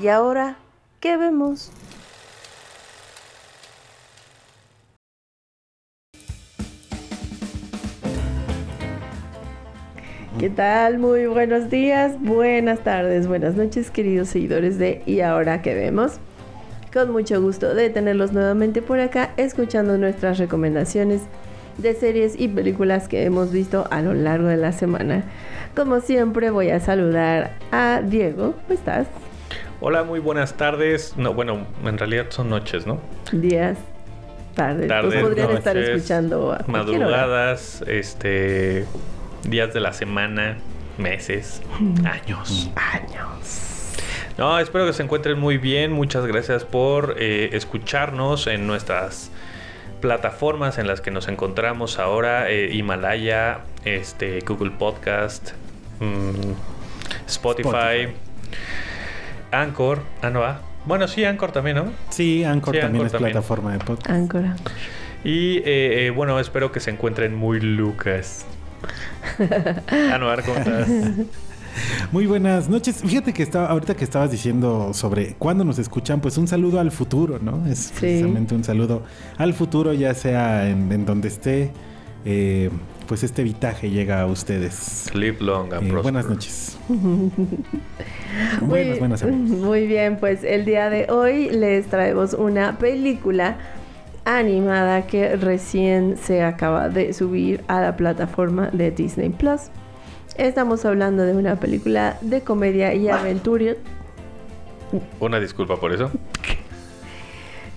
¿Y ahora qué vemos? ¿Qué tal? Muy buenos días, buenas tardes, buenas noches, queridos seguidores de ¿Y ahora qué vemos? Con mucho gusto de tenerlos nuevamente por acá, escuchando nuestras recomendaciones de series y películas que hemos visto a lo largo de la semana. Como siempre, voy a saludar a Diego. ¿Cómo estás? Hola, muy buenas tardes. No, bueno, en realidad son noches, ¿no? Días, tardes. Tardes, Pues podrían estar escuchando a hora. madrugadas, este, días de la semana, meses, años. Años. No, espero que se encuentren muy bien. Muchas gracias por eh, escucharnos en nuestras plataformas en las que nos encontramos ahora: eh, Himalaya, este, Google Podcast, mm, Spotify, Spotify. Anchor. Ah, no, ah. Bueno, sí, Anchor también, ¿no? Sí, Anchor Sí, también Anchor es también. plataforma de podcast. Áncora. Y eh, eh, bueno, espero que se encuentren muy lucas. Anuar, ¿cómo estás? Muy buenas noches. Fíjate que estaba, ahorita que estabas diciendo sobre cuándo nos escuchan, pues un saludo al futuro, ¿no? Es precisamente un saludo al futuro, ya sea en, en donde esté, eh, pues este vitaje llega a ustedes. Live long and Eh, prosper. buenas noches. Muy, buenas, buenas amigos. muy bien, pues el día de hoy les traemos una película animada que recién se acaba de subir a la plataforma de Disney Plus. Estamos hablando de una película de comedia y aventura. Una disculpa por eso.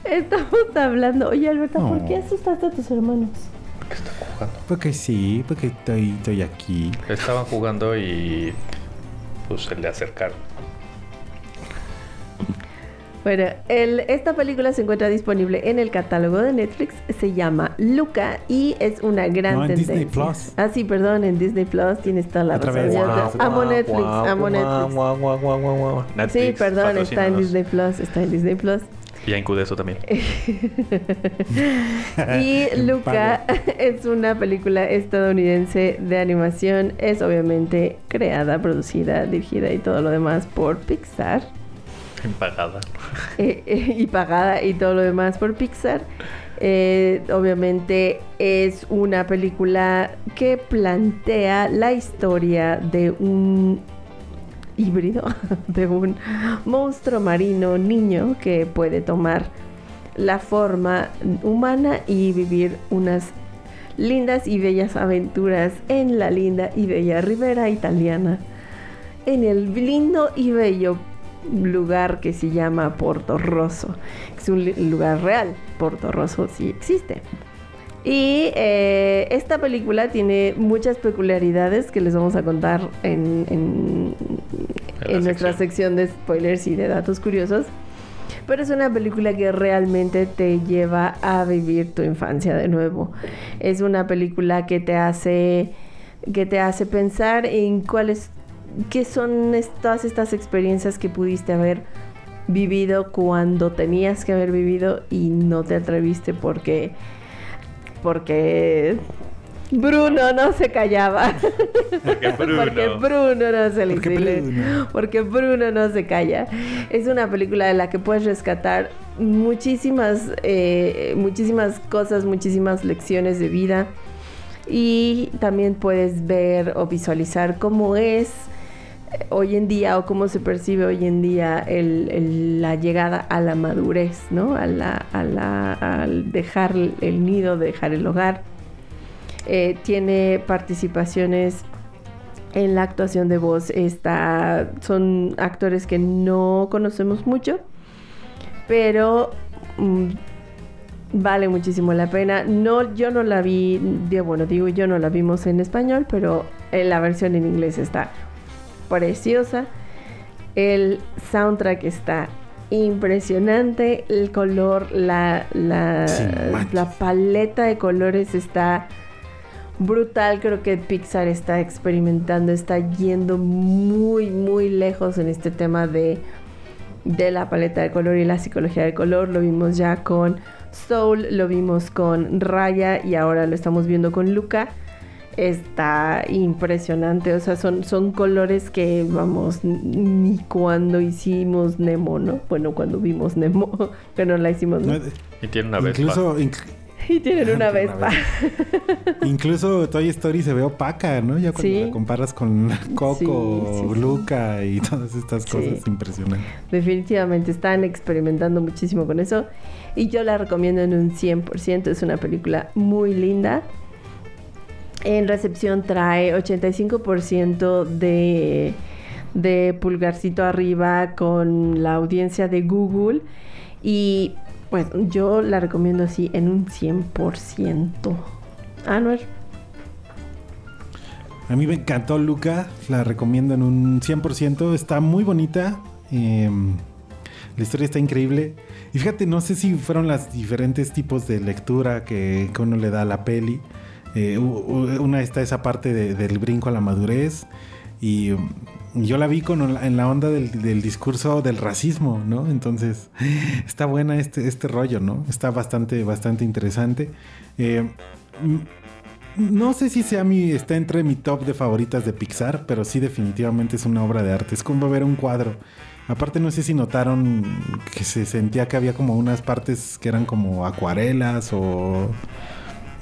Estamos hablando. Oye, Alberta, ¿por qué asustaste a tus hermanos? ¿Qué están jugando? Porque sí, porque estoy, estoy aquí. Estaban jugando y pues se le acercaron. Bueno, el- esta película se encuentra disponible en el catálogo de Netflix. Se llama Luca y es una gran No, en tendencia. Disney Plus. Ah, sí, perdón, en Disney Plus tienes toda la Otra razón. vez. Guau, amo Netflix, amo Netflix. Sí, Netflix, perdón, está en. Disney Plus, está en Disney Plus. Y en Cudeso también. Y Luca es una película estadounidense de animación. Es obviamente creada, producida, dirigida y todo lo demás por Pixar. Impagada. eh, eh, y pagada y todo lo demás por Pixar. Eh, obviamente es una película que plantea la historia de un híbrido, de un monstruo marino niño que puede tomar la forma humana y vivir unas lindas y bellas aventuras en la linda y bella ribera italiana, en el lindo y bello lugar que se llama Porto Rosso. Es un lugar real, Porto Rosso sí existe. Y eh, esta película tiene muchas peculiaridades que les vamos a contar en, en- En la en nuestra sección sección. de spoilers y de datos curiosos. Pero es una película que realmente te lleva a vivir tu infancia de nuevo. Es una película que te hace que te hace pensar en cuáles qué son todas estas experiencias que pudiste haber vivido cuando tenías que haber vivido y no te atreviste porque porque Bruno no se callaba. Porque Bruno. Porque Bruno no se le Porque. Bruno. Porque Bruno no se calla. Es una película de la que puedes rescatar muchísimas, eh, muchísimas cosas, muchísimas lecciones de vida. Y también puedes ver o visualizar cómo es hoy en día o cómo se percibe hoy en día la llegada a la madurez, ¿no? Al dejar el nido, dejar el hogar. Eh, tiene participaciones en la actuación de voz. Está, son actores que no conocemos mucho, pero mm, vale muchísimo la pena. No, yo no la vi, bueno, digo yo no la vimos en español, pero en la versión en inglés está preciosa. El soundtrack está impresionante. El color, la, la, Sí, manches. la paleta de colores está brutal. Creo que Pixar está experimentando, está yendo muy, muy lejos en este tema de, de la paleta de color y la psicología del color. Lo vimos ya con Soul, lo vimos con Raya y ahora lo estamos viendo con Luca. Está impresionante, o sea, son, son colores que, vamos, ni cuando hicimos Nemo, ¿no? Bueno, cuando vimos Nemo, que no la hicimos, ¿no? No, Y tiene una vez. incluso, inc- Y tienen una Una Vespa. incluso Toy Story se ve opaca, ¿no? Ya cuando Sí. la comparas con Coco, Sí, sí, sí. Luca y todas estas Sí. cosas impresionantes. Definitivamente están experimentando muchísimo con eso. Y yo la recomiendo en un 100%. Es una película muy linda. En recepción trae 85% de, de pulgarcito arriba con la audiencia de Google. Y pues yo la recomiendo así en un 100%. Ah. A mí me encantó Luca, la recomiendo en un 100%, está muy bonita, eh, la historia está increíble. Y fíjate, no sé si fueron los diferentes tipos de lectura que, que uno le da a la peli. Eh, una está esa parte de- del brinco a la madurez y um, yo la vi con en la onda del, discurso del racismo, ¿no? Entonces está buena este, este rollo, ¿no? Está bastante, bastante interesante. Eh, no sé si sea mi, está entre mi top de favoritas de Pixar, pero sí definitivamente es una obra de arte. Es como ver un cuadro. Aparte no sé si notaron que se sentía que había como unas partes que eran como acuarelas o...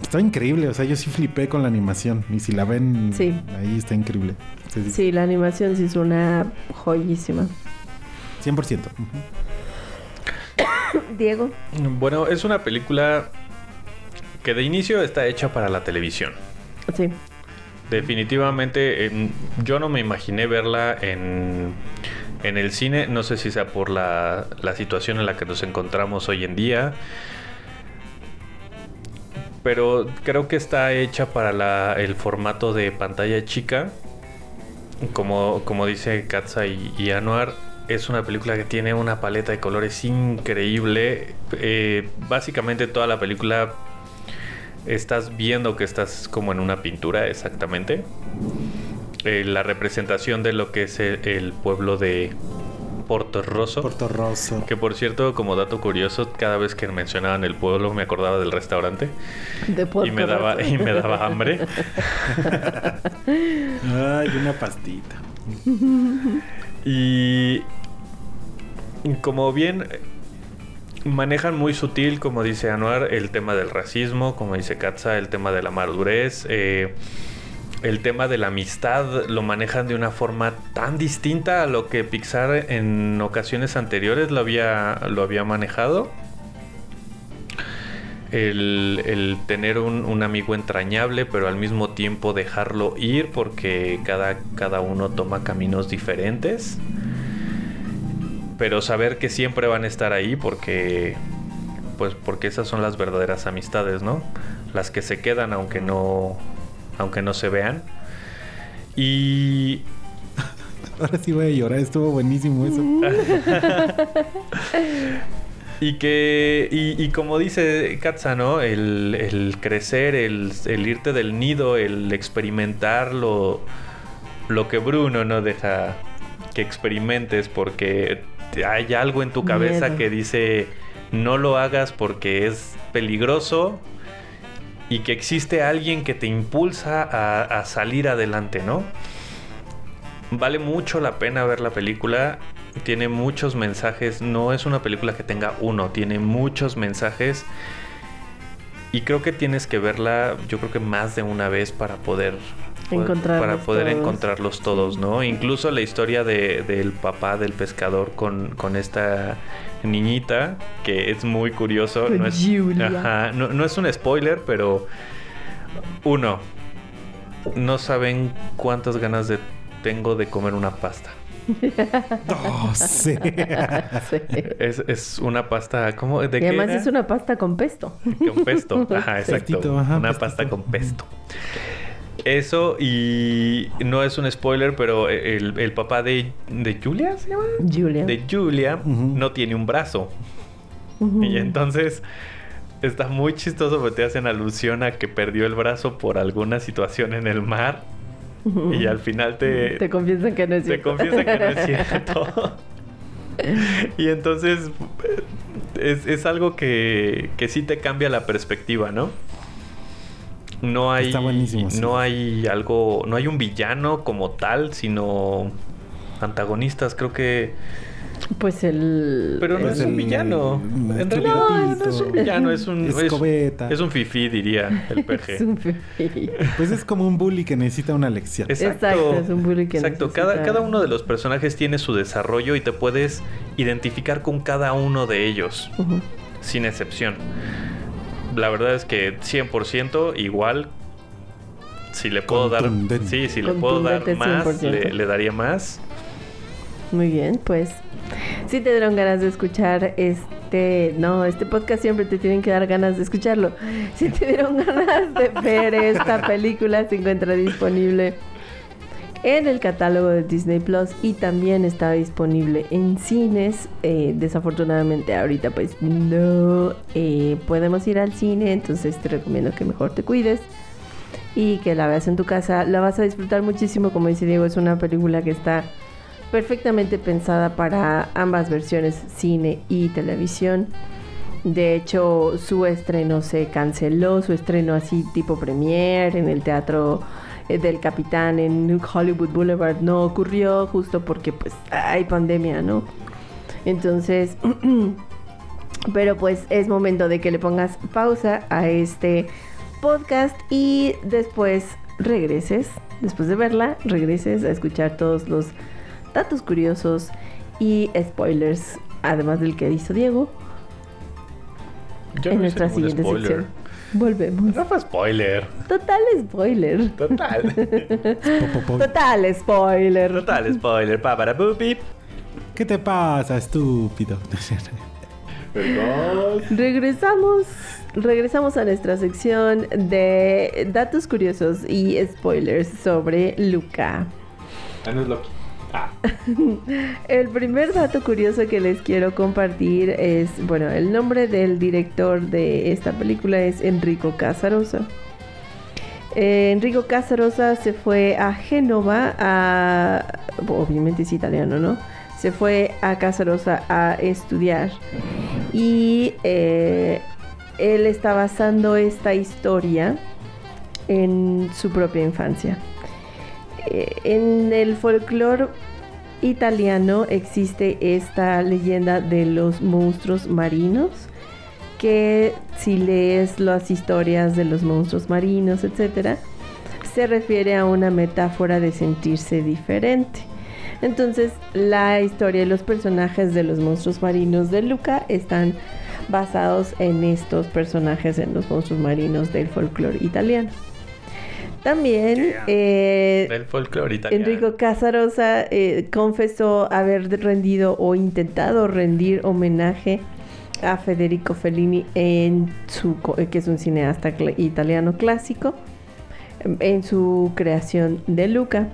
Está increíble, o sea, yo sí flipé con la animación. Y si la ven, Sí. ahí está increíble. Sí, sí, Sí, la animación sí es una joyísima. 100%. Ujú. Diego. Bueno, es una película que de inicio está hecha para la televisión. Sí. Definitivamente, eh, yo no me imaginé verla en, en el cine. No sé si sea por la, la situación en la que nos encontramos hoy en día. Pero creo que está hecha para la- el formato de pantalla chica. Como, como dice Katza y, y Anuar, es una película que tiene una paleta de colores increíble. Eh, básicamente toda la película estás viendo que estás como en una pintura exactamente. Eh, la representación de lo que es el, el pueblo de Porto Rosso. Porto Rosso. Que por cierto, como dato curioso, cada vez que mencionaban el pueblo me acordaba del restaurante De y me daba y me daba hambre. Ay, una pastita. Y como bien manejan muy sutil, como dice Anuar, el tema del racismo, como dice Katza, el tema de la madurez, eh, el tema de la amistad, lo manejan de una forma tan distinta a lo que Pixar en ocasiones anteriores lo había, lo había manejado. El, tener un, un amigo entrañable, pero al mismo tiempo dejarlo ir porque cada, cada uno toma caminos diferentes. Pero saber que siempre van a estar ahí porque pues porque esas son las verdaderas amistades, ¿no? Las que se quedan aunque no aunque no se vean. Y Ahora sí voy a llorar, estuvo buenísimo eso. Y que, y, y como dice Katza, ¿no? El, el crecer, el, el irte del nido, el experimentar lo, lo que Bruno no deja que experimentes porque hay algo en tu cabeza Miedo. que dice no lo hagas porque es peligroso y que existe alguien que te impulsa a, a salir adelante, ¿no? Vale mucho la pena ver la película. Tiene muchos mensajes. No es una película que tenga uno. Tiene muchos mensajes. Y creo que tienes que verla, yo creo que más de una vez para poder Encontrarlos para poder todos. encontrarlos todos, ¿no? Incluso la historia de- del papá del pescador con, con esta niñita, que es muy curioso. No es, Julia. Ajá, no, no es un spoiler, pero uno, no saben cuántas ganas de, tengo de comer una pasta. Oh, sí. Sí. Es, es una pasta, ¿cómo? ¿De Y qué además era? es una pasta con pesto. Con pesto. Ajá, exacto. Pestito, ajá, una pestito. pasta con pesto. Eso y no es un spoiler, pero el, el papá de, de Julia, ¿se llama? Julia. De Julia no tiene un brazo. Y entonces está muy chistoso porque te hacen alusión a que perdió el brazo por alguna situación en el mar. Y al final te, Te confiesan que no es te cierto. confiesa que no es cierto. y entonces es, es algo que, que sí te cambia la perspectiva, ¿no? No hay, Está buenísimo, sí. no hay algo, no hay un villano como tal, sino antagonistas, creo que... Pues el... Pero no Es es un villano. el En realidad no, no es un villano, es un... es- Escobeta. Es, un fifí, diría el Es PG. un fifí. Pues es como un bully que necesita una lección. Exacto, es un bully que Exacto, necesita- cada, cada uno de los personajes tiene su desarrollo y te puedes identificar con cada uno de ellos, sin excepción. La verdad es que 100% igual. Si le puedo dar, sí, si le puedo dar más, 100%. le, le daría más. Muy bien, pues si te dieron ganas de escuchar este, no, este podcast siempre te tienen que dar ganas de escucharlo. Si te dieron ganas de ver esta película, se encuentra disponible en el catálogo de Disney Plus y también está disponible en cines. Eh, desafortunadamente ahorita pues no eh, podemos ir al cine, entonces te recomiendo que mejor te cuides y que la veas en tu casa. La vas a disfrutar muchísimo, como dice Diego, es una película que está perfectamente pensada para ambas versiones, cine y televisión. De hecho, su estreno se canceló, su estreno así tipo premier en el teatro del Capitán en Hollywood Boulevard no ocurrió justo porque pues hay pandemia, ¿no? Entonces, pero pues es momento de que le pongas pausa a este podcast y después regreses, después de verla, regreses a escuchar todos los datos curiosos y spoilers, además del que hizo Diego, Yo en no nuestra siguiente spoiler. sección. Volvemos. No fue spoiler. Total spoiler. Total. Total spoiler. Total spoiler. Pa, para. ¿Qué te pasa, estúpido? Regresamos, regresamos a nuestra sección de datos curiosos y spoilers sobre Luca. Ah, no es Loki. El primer dato curioso que les quiero compartir es, bueno, el nombre del director de esta película es Enrico Casarosa. Enrico Casarosa se fue a Génova a... Obviamente es italiano, ¿no? Se fue a Casarosa a estudiar y eh, él está basando esta historia en su propia infancia. Eh, en el folclore italiano existe esta leyenda de los monstruos marinos que si lees las historias de los monstruos marinos, etcétera, se refiere a una metáfora de sentirse diferente. Entonces, la historia y los personajes de los monstruos marinos de Luca están basados en estos personajes, en los monstruos marinos del folclore italiano. También eh, Del folclore italiano. Enrico Casarosa eh, confesó haber rendido o intentado rendir homenaje a Federico Fellini en su eh, que es un cineasta cl- italiano clásico en su creación de Luca.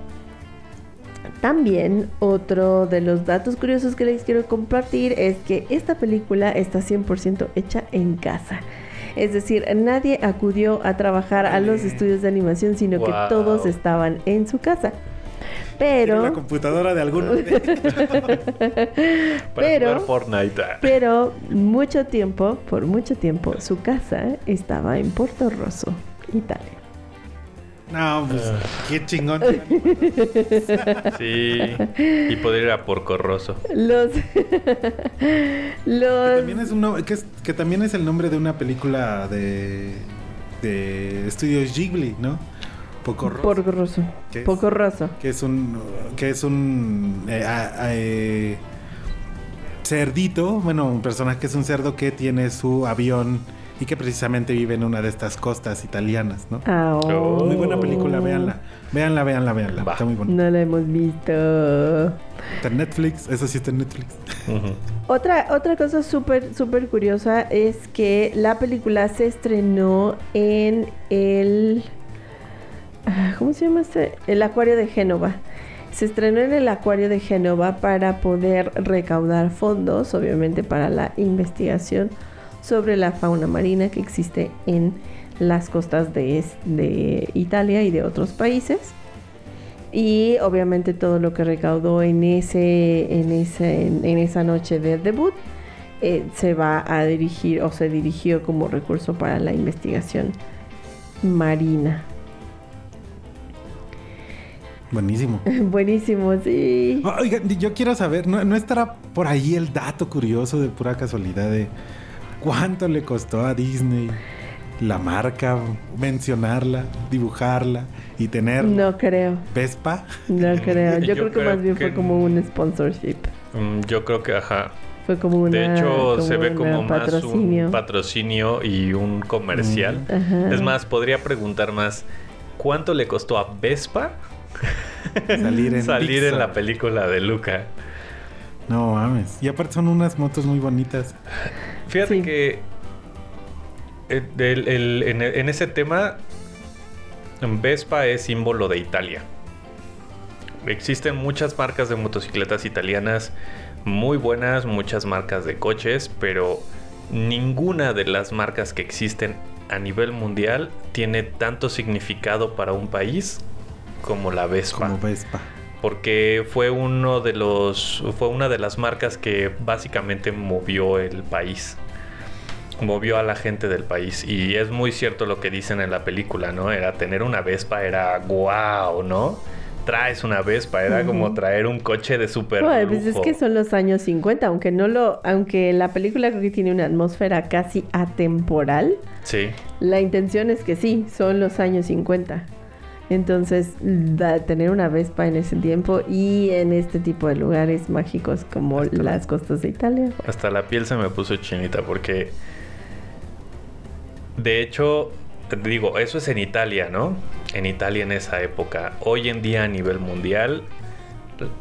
También otro de los datos curiosos que les quiero compartir es que esta película está 100% hecha en casa. Es decir, nadie acudió a trabajar a los estudios de animación, sino que todos estaban en su casa. Pero... La computadora de alguno. Para pero- jugar Fortnite. Pero mucho tiempo, por mucho tiempo, su casa estaba en Porto Rosso, Italia. No, pues Ah. qué chingón. Sí. Y poder ir a Porcorroso. Los. Que los. también es un no- que, es- que también es el nombre de una película de de estudios Ghibli, ¿no? Poco Rosso, Rosso. ¿Qué es? Poco Rosso. que es un que es un eh, a- a- eh, cerdito, bueno, un personaje que es un cerdo que tiene su avión y que precisamente vive en una de estas costas italianas, ¿no? Ah, oh. Muy buena película, véanla. Véanla, véanla, véanla. Va. Está muy bonita. No la hemos visto. Está en Netflix, eso sí está en Netflix. Otra, otra cosa súper, súper curiosa es que la película se estrenó en el... ah, ¿cómo se llama este? El Acuario de Génova. Se estrenó en el Acuario de Génova para poder recaudar fondos, obviamente para la investigación sobre la fauna marina que existe en las costas de, de Italia y de otros países. Y obviamente todo lo que recaudó en, ese, en, ese, en esa noche de debut eh, se va a dirigir o se dirigió como recurso para la investigación marina. Buenísimo. Buenísimo, sí. Oiga, yo quiero saber, ¿no, ¿no, estará por ahí el dato curioso de pura casualidad de cuánto le costó a Disney la marca, mencionarla, dibujarla y tener... No creo. ¿Vespa? No creo. Yo, creo, que más bien fue como un sponsorship. Mm, yo creo que, ajá. Fue como una, De hecho, se ve como patrocinio. más un patrocinio y un comercial. Mm. Es más, podría preguntar más, ¿cuánto le costó a Vespa salir, en, salir en la película de Luca? No mames. Y aparte son unas motos muy bonitas. Fíjate sí. que el, el, el, en, en, ese tema, Vespa es símbolo de Italia. Existen muchas marcas de motocicletas italianas muy buenas, muchas marcas de coches, pero ninguna de las marcas que existen a nivel mundial tiene tanto significado para un país como la Vespa. Como Vespa. Porque fue uno de los. fue una de las marcas que básicamente movió el país. Movió a la gente del país. Y es muy cierto lo que dicen en la película, ¿no? Era tener una Vespa, era guau, ¿no? traes una Vespa, era uh -huh. como traer un coche de super bueno, pues es que son los años 50, aunque no lo, aunque la película creo que tiene una atmósfera casi atemporal. Sí. La intención es que sí, son los años 50. Entonces, da, tener una Vespa en ese tiempo y en este tipo de lugares mágicos como hasta las costas de Italia. Hasta la piel se me puso chinita porque de hecho digo, eso es en Italia, ¿no? En Italia en esa época. Hoy en día a nivel mundial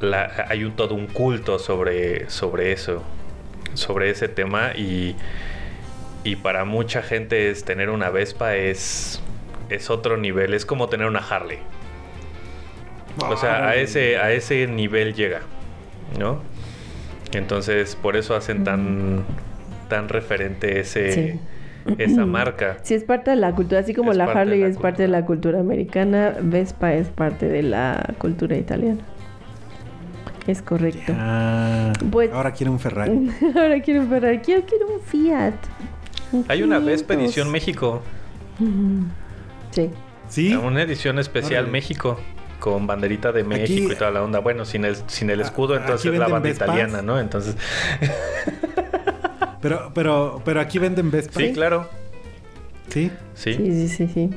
la, hay un, todo un culto sobre, sobre eso, sobre ese tema y, y para mucha gente es tener una Vespa es, es otro nivel, es como tener una Harley. O sea, a ese, a ese nivel llega, ¿no? Entonces, por eso hacen tan, tan referente ese... Sí esa marca. Sí, es parte de la cultura, así como Es la Harley la es parte de la cultura americana, Vespa es parte de la cultura italiana. Es correcto. Pues- ahora quiere un Ferrari. Ahora quiero un Ferrari, quiero, quiero un Fiat. Un Hay una Vespa 500. Edición México, Sí. ¿Sí? una edición especial Órale. México con banderita de México Aquí- y toda la onda. Bueno, sin el sin el Ah, escudo, entonces la banda Vespas. italiana, ¿no? Entonces, Pero, pero, pero aquí venden Vespa. sí, claro. Sí. Sí. Sí, sí, sí, sí.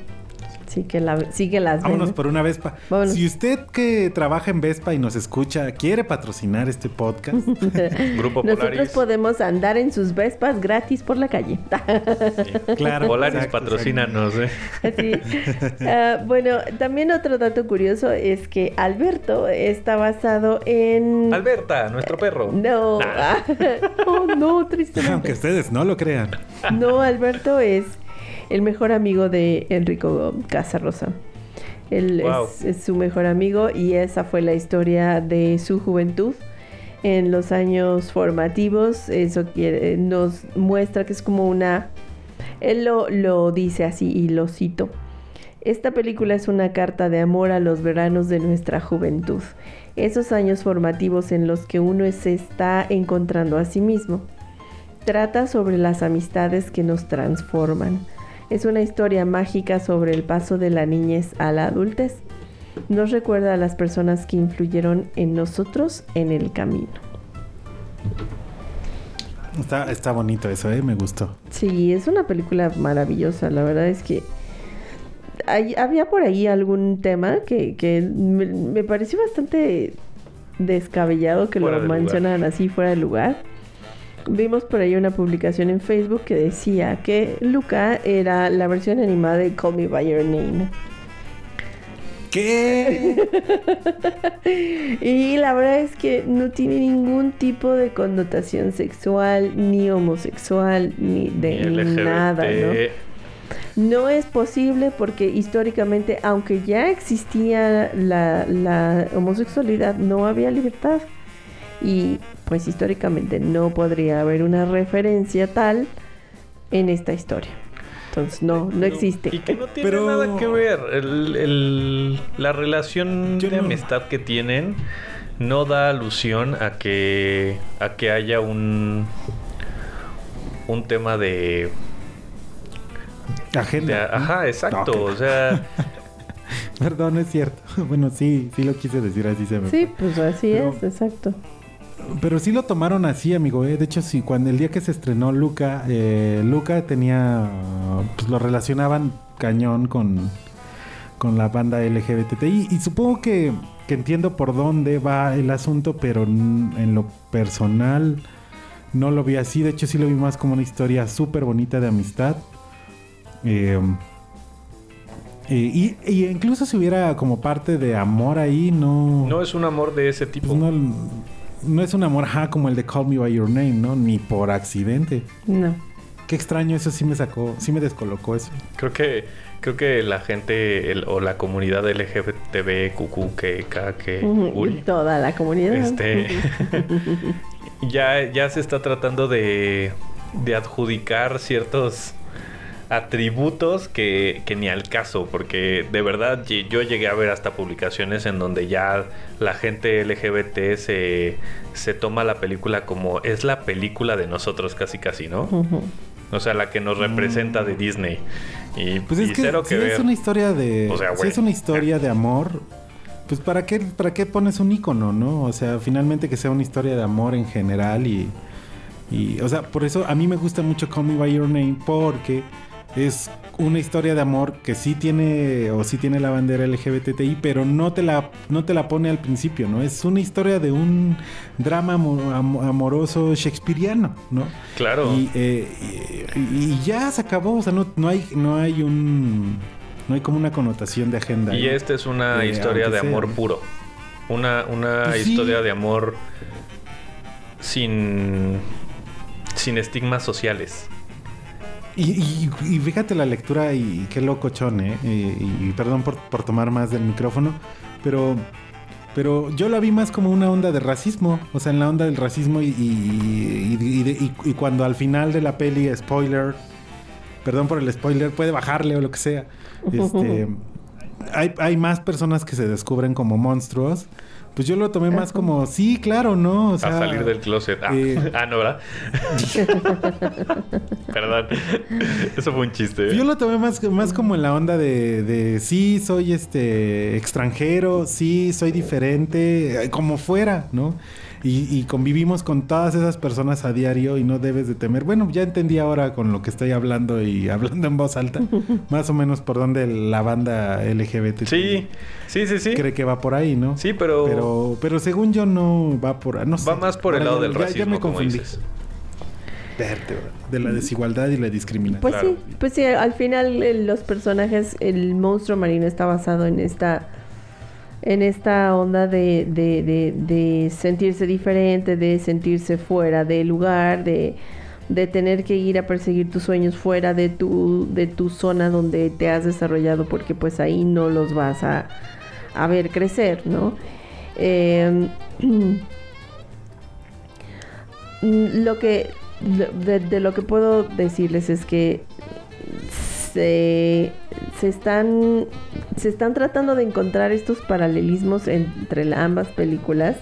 Sí que, la, sí que las Vámonos por una Vespa. Vámonos. Si usted que trabaja en Vespa y nos escucha quiere patrocinar este podcast, Grupo Nosotros Polaris. podemos andar en sus Vespas gratis por la calle. claro. Polaris exacto, patrocínanos, ¿eh? Así. Ah, bueno, también otro dato curioso es que Alberto está basado en... Alberta, nuestro perro. No, Ah. oh, no, tristemente. Aunque ustedes no lo crean. No, Alberto es el mejor amigo de Enrico Casarosa. Él Wow. es, es su mejor amigo y esa fue la historia de su juventud. En los años formativos, eso quiere- nos muestra que es como una... Él lo, lo dice así y lo cito. Esta película es una carta de amor a los veranos de nuestra juventud, esos años formativos en los que uno se está encontrando a sí mismo. Trata sobre las amistades que nos transforman. Es una historia mágica sobre el paso de la niñez a la adultez. Nos recuerda a las personas que influyeron en nosotros en el camino. Está, está bonito eso, ¿eh? Me gustó. Sí, es una película maravillosa. La verdad es que hay- había por ahí algún tema que, que me, me pareció bastante descabellado que Fuera lo mencionaran así fuera de lugar. Vimos por ahí una publicación en Facebook que decía que Luca era la versión animada de Call Me By Your Name. ¿Qué? Y la verdad es que no tiene ningún tipo de connotación sexual, ni homosexual, ni de nada, ¿no? No es posible porque históricamente, aunque ya existía la, la homosexualidad, no había libertad. Y pues históricamente no podría haber una referencia tal en esta historia. Entonces no, no existe. Y que no tiene Pero- nada que ver. El- el- la relación Yo de no- amistad que tienen no da alusión a que a que haya un un tema de, de- Agenda. ajá, exacto, No, o sea, Perdón, es cierto. Bueno, sí, sí lo quise decir así se me Sí, pues así Pero- es, exacto. Pero sí lo tomaron así, amigo. ¿eh? De hecho, sí, cuando el día que se estrenó Luca, eh, Luca tenía, pues lo relacionaban cañón con, con la banda LGBTI. Y supongo que, que entiendo por dónde va el asunto, pero en lo personal no lo vi así. De hecho, sí lo vi más como una historia súper bonita de amistad. Eh, eh, y, y incluso si hubiera como parte de amor ahí, no... no es un amor de ese tipo. Pues no, no es un amor ajá, como el de Call Me By Your Name, ¿no? Ni por accidente. No. Qué extraño, eso sí me sacó, sí me descolocó eso. Creo que creo que la gente el- o la comunidad LGBTB, QQ, que K, que Uri, Toda la comunidad. Este ya, ya se está tratando de, de adjudicar ciertos atributos que, que ni al caso, porque de verdad yo llegué a ver hasta publicaciones en donde ya la gente LGBT se, se toma la película como es la película de nosotros casi casi, ¿no? O sea, la que nos representa de Disney. Y, Pues y es que cero si ver. es una historia de... O sea, si es una historia de amor, pues ¿para qué, ¿para qué pones un icono, no? O sea, finalmente que sea una historia de amor en general y... y o sea, por eso a mí me gusta mucho Call Me By Your Name porque es una historia de amor que sí tiene o sí tiene la bandera LGBTI, pero no te la no te la pone al principio, ¿no? Es una historia de un drama amo- am- amoroso shakespeariano, ¿no? Claro. Y, eh, y- y ya se acabó, o sea, no, no hay no hay un no hay como una connotación de agenda. Y esta es una Eh, historia de sea. amor puro. Una, una Pues sí. historia de amor sin, sin estigmas sociales. Y, y- y fíjate la lectura y, qué locochón, ¿eh? Y, y perdón por, por tomar más del micrófono, pero, pero yo la vi más como una onda de racismo, o sea, en la onda del racismo y cuando al final de la peli, spoiler, perdón por el spoiler, puede bajarle o lo que sea, este, hay, hay más personas que se descubren como monstruos. Pues yo lo tomé más como, sí, claro, ¿no? O sea, a salir del closet. Ah, eh, ah, no, ¿verdad? Perdón. Eso fue un chiste. ¿eh? Yo lo tomé más, más como en la onda de, de sí, soy este extranjero, sí, soy diferente, como fuera, ¿no? Y, y convivimos con todas esas personas a diario y no debes de temer. Bueno, ya entendí ahora con lo que estoy hablando y hablando en voz alta, más o menos por donde la banda LGBT Sí, sí, sí, sí. cree que va por ahí, ¿no? Sí, pero, Pero, pero según yo no va por no sé. va más por el lado ya- del ya- ya racismo, me como confundí. dices. De la desigualdad y la discriminación. Pues Claro. sí, pues sí, al final los personajes, el monstruo marino está basado en esta en esta onda de, de, de, sentirse diferente, de sentirse fuera del lugar, de, tener que ir a perseguir tus sueños fuera de tu, de tu zona donde te has desarrollado, porque pues ahí no los vas a, a ver crecer, ¿no? Eh, lo que de, de lo que puedo decirles es que se, se están se están tratando de encontrar estos paralelismos entre la- ambas películas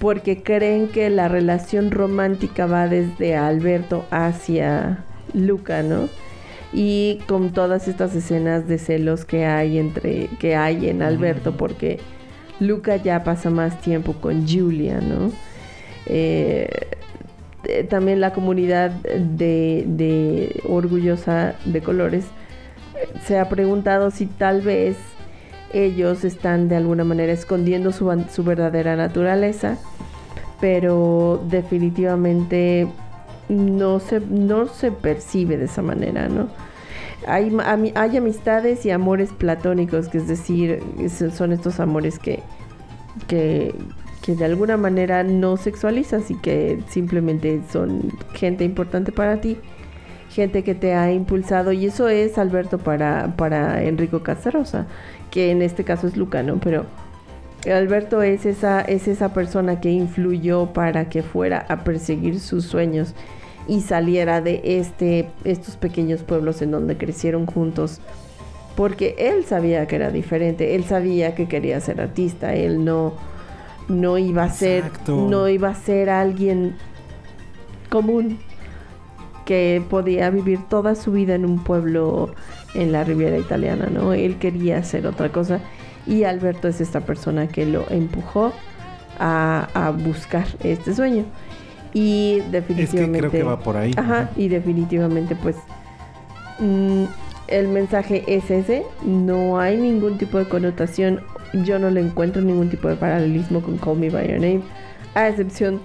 porque creen que la relación romántica va desde Alberto hacia Luca, ¿no? Y con todas estas escenas de celos que hay entre que hay en Alberto porque Luca ya pasa más tiempo con Julia, ¿no? Eh, eh, también la comunidad de, de orgullosa de colores eh, se ha preguntado si tal vez ellos están de alguna manera escondiendo su, su verdadera naturaleza, pero definitivamente no se, no se percibe de esa manera, ¿no? Hay, hay amistades y amores platónicos, que es decir, son estos amores que, que, que de alguna manera no sexualizas y que simplemente son gente importante para ti gente que te ha impulsado y eso es Alberto para, para Enrico Casarosa, que en este caso es Luca, ¿no? Pero Alberto es esa, es esa persona que influyó para que fuera a perseguir sus sueños y saliera de este, estos pequeños pueblos en donde crecieron juntos. Porque él sabía que era diferente, él sabía que quería ser artista, él no, no iba a ser, Exacto. no iba a ser alguien común que podía vivir toda su vida en un pueblo en la Riviera Italiana, ¿no? Él quería hacer otra cosa y Alberto es esta persona que lo empujó a, a buscar este sueño. Y Es que definitivamente... creo que va por ahí. Ajá, y definitivamente pues mm, el mensaje es ese, no hay ningún tipo de connotación, yo no le encuentro ningún tipo de paralelismo con Call Me By Your Name, a excepción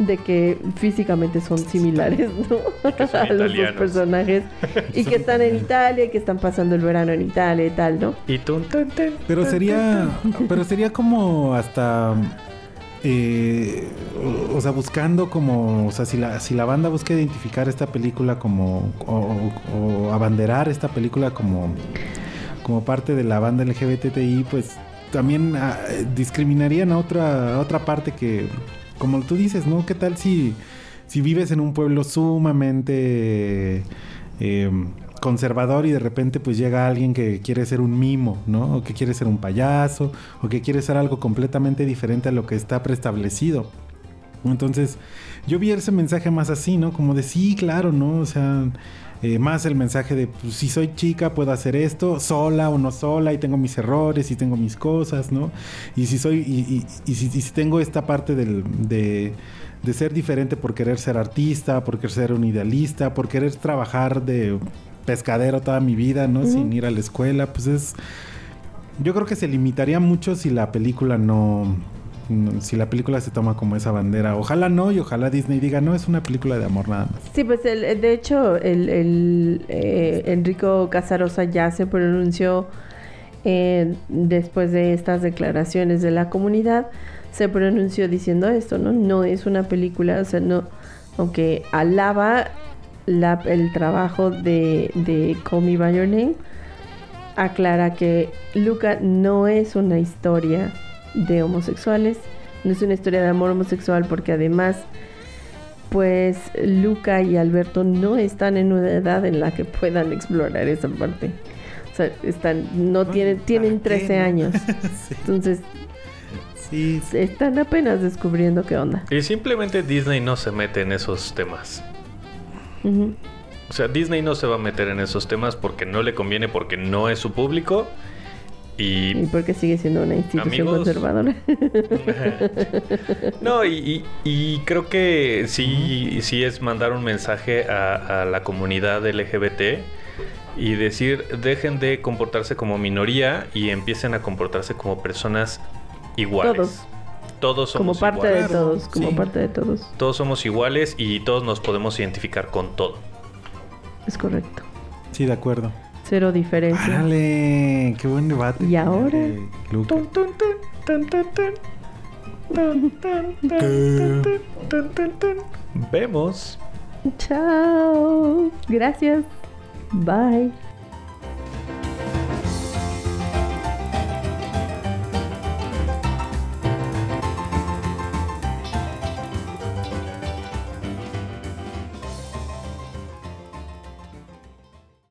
de que físicamente son similares, ¿no? a los dos personajes. Y que están en Italia, y que están pasando el verano en Italia y tal, ¿no? Y tun, tun, tun, Pero sería, pero sería como hasta, eh, o, o sea, buscando como, o sea, si la, si la banda busca identificar esta película como, o, o- o abanderar esta película como, como parte de la banda LGBTI, pues también ah, discriminarían a otra, otra parte que, como tú dices, ¿no? ¿Qué tal si, si vives en un pueblo sumamente eh, conservador y de repente pues llega alguien que quiere ser un mimo, ¿no? O que quiere ser un payaso, o que quiere ser algo completamente diferente a lo que está preestablecido. Entonces, yo vi ese mensaje más así, ¿no? Como de sí, claro, ¿no? O sea, eh, más el mensaje de pues, si soy chica puedo hacer esto, sola o no sola, y tengo mis errores y tengo mis cosas, ¿no? Y si soy, y, y- y si, y si tengo esta parte del, de, de ser diferente por querer ser artista, por querer ser un idealista, por querer trabajar de pescadero toda mi vida, ¿no? Sin ir a la escuela, pues es... Yo creo que se limitaría mucho si la película no- Si la película se toma como esa bandera. Ojalá no, y ojalá Disney diga, no, es una película de amor nada más. Sí, pues el, de hecho, el, el, eh, Enrico Casarosa ya se pronunció eh, después de estas declaraciones de la comunidad, se pronunció diciendo esto, ¿no? No es una película, o sea, no, aunque alaba la- el trabajo de, de Call Me By Your Name, aclara que Luca no es una historia de homosexuales, no es una historia de amor homosexual porque además pues Luca y Alberto no están en una edad en la que puedan explorar esa parte. O sea, están, no tienen, tienen ¿para qué, 13 no? años. sí, Entonces, sí, sí. están apenas descubriendo qué onda. Y simplemente Disney no se mete en esos temas. O sea, Disney no se va a meter en esos temas porque no le conviene, porque no es su público. Y Y porque sigue siendo una institución Amigos. conservadora. no, y, y- y creo que sí, sí es mandar un mensaje a, a la comunidad LGBT y decir, dejen de comportarse como minoría y empiecen a comportarse como personas iguales. Todos. Todos como somos parte iguales. de todos, como sí. parte de todos. Todos somos iguales y todos nos podemos identificar con todo. Es correcto. Sí, de acuerdo. Cero diferencia. ¡Árale! ¡Qué buen debate! ¿Y ahora? Eh, tun, tun, tun. Vemos. Chao. Gracias. Bye.